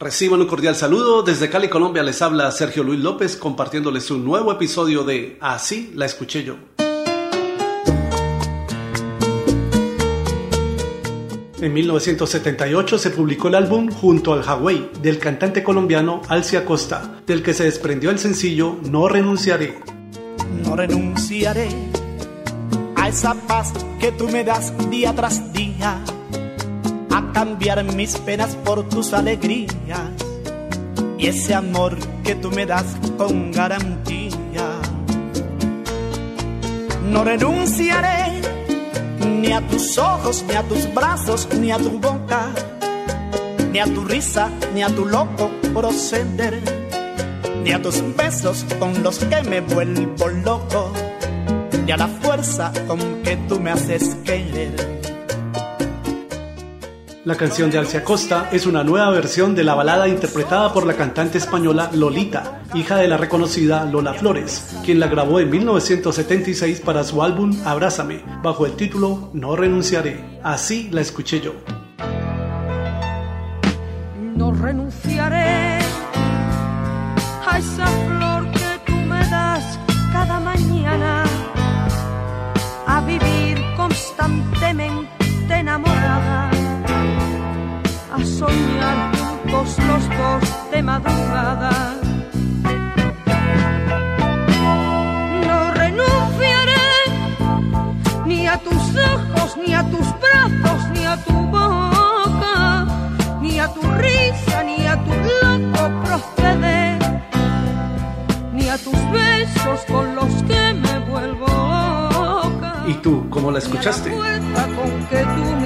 Reciban un cordial saludo. Desde Cali, Colombia, les habla Sergio Luis López compartiéndoles un nuevo episodio de Así la escuché yo. En 1978 se publicó el álbum Junto al Hawaii del cantante colombiano Alcia Costa, del que se desprendió el sencillo No renunciaré. No renunciaré a esa paz que tú me das día tras día cambiar mis penas por tus alegrías y ese amor que tú me das con garantía. No renunciaré ni a tus ojos, ni a tus brazos, ni a tu boca, ni a tu risa, ni a tu loco proceder, ni a tus besos con los que me vuelvo loco, ni a la fuerza con que tú me haces querer. La canción de Alcia Costa es una nueva versión de la balada interpretada por la cantante española Lolita, hija de la reconocida Lola Flores, quien la grabó en 1976 para su álbum Abrázame, bajo el título No renunciaré. Así la escuché yo. No renunciaré soñar juntos los dos de madrugada. No renunciaré ni a tus ojos, ni a tus brazos, ni a tu boca, ni a tu risa, ni a tu loco proceder, ni a tus besos con los que me vuelvo loca. ¿Y tú cómo la escuchaste? Ni a la con que tú.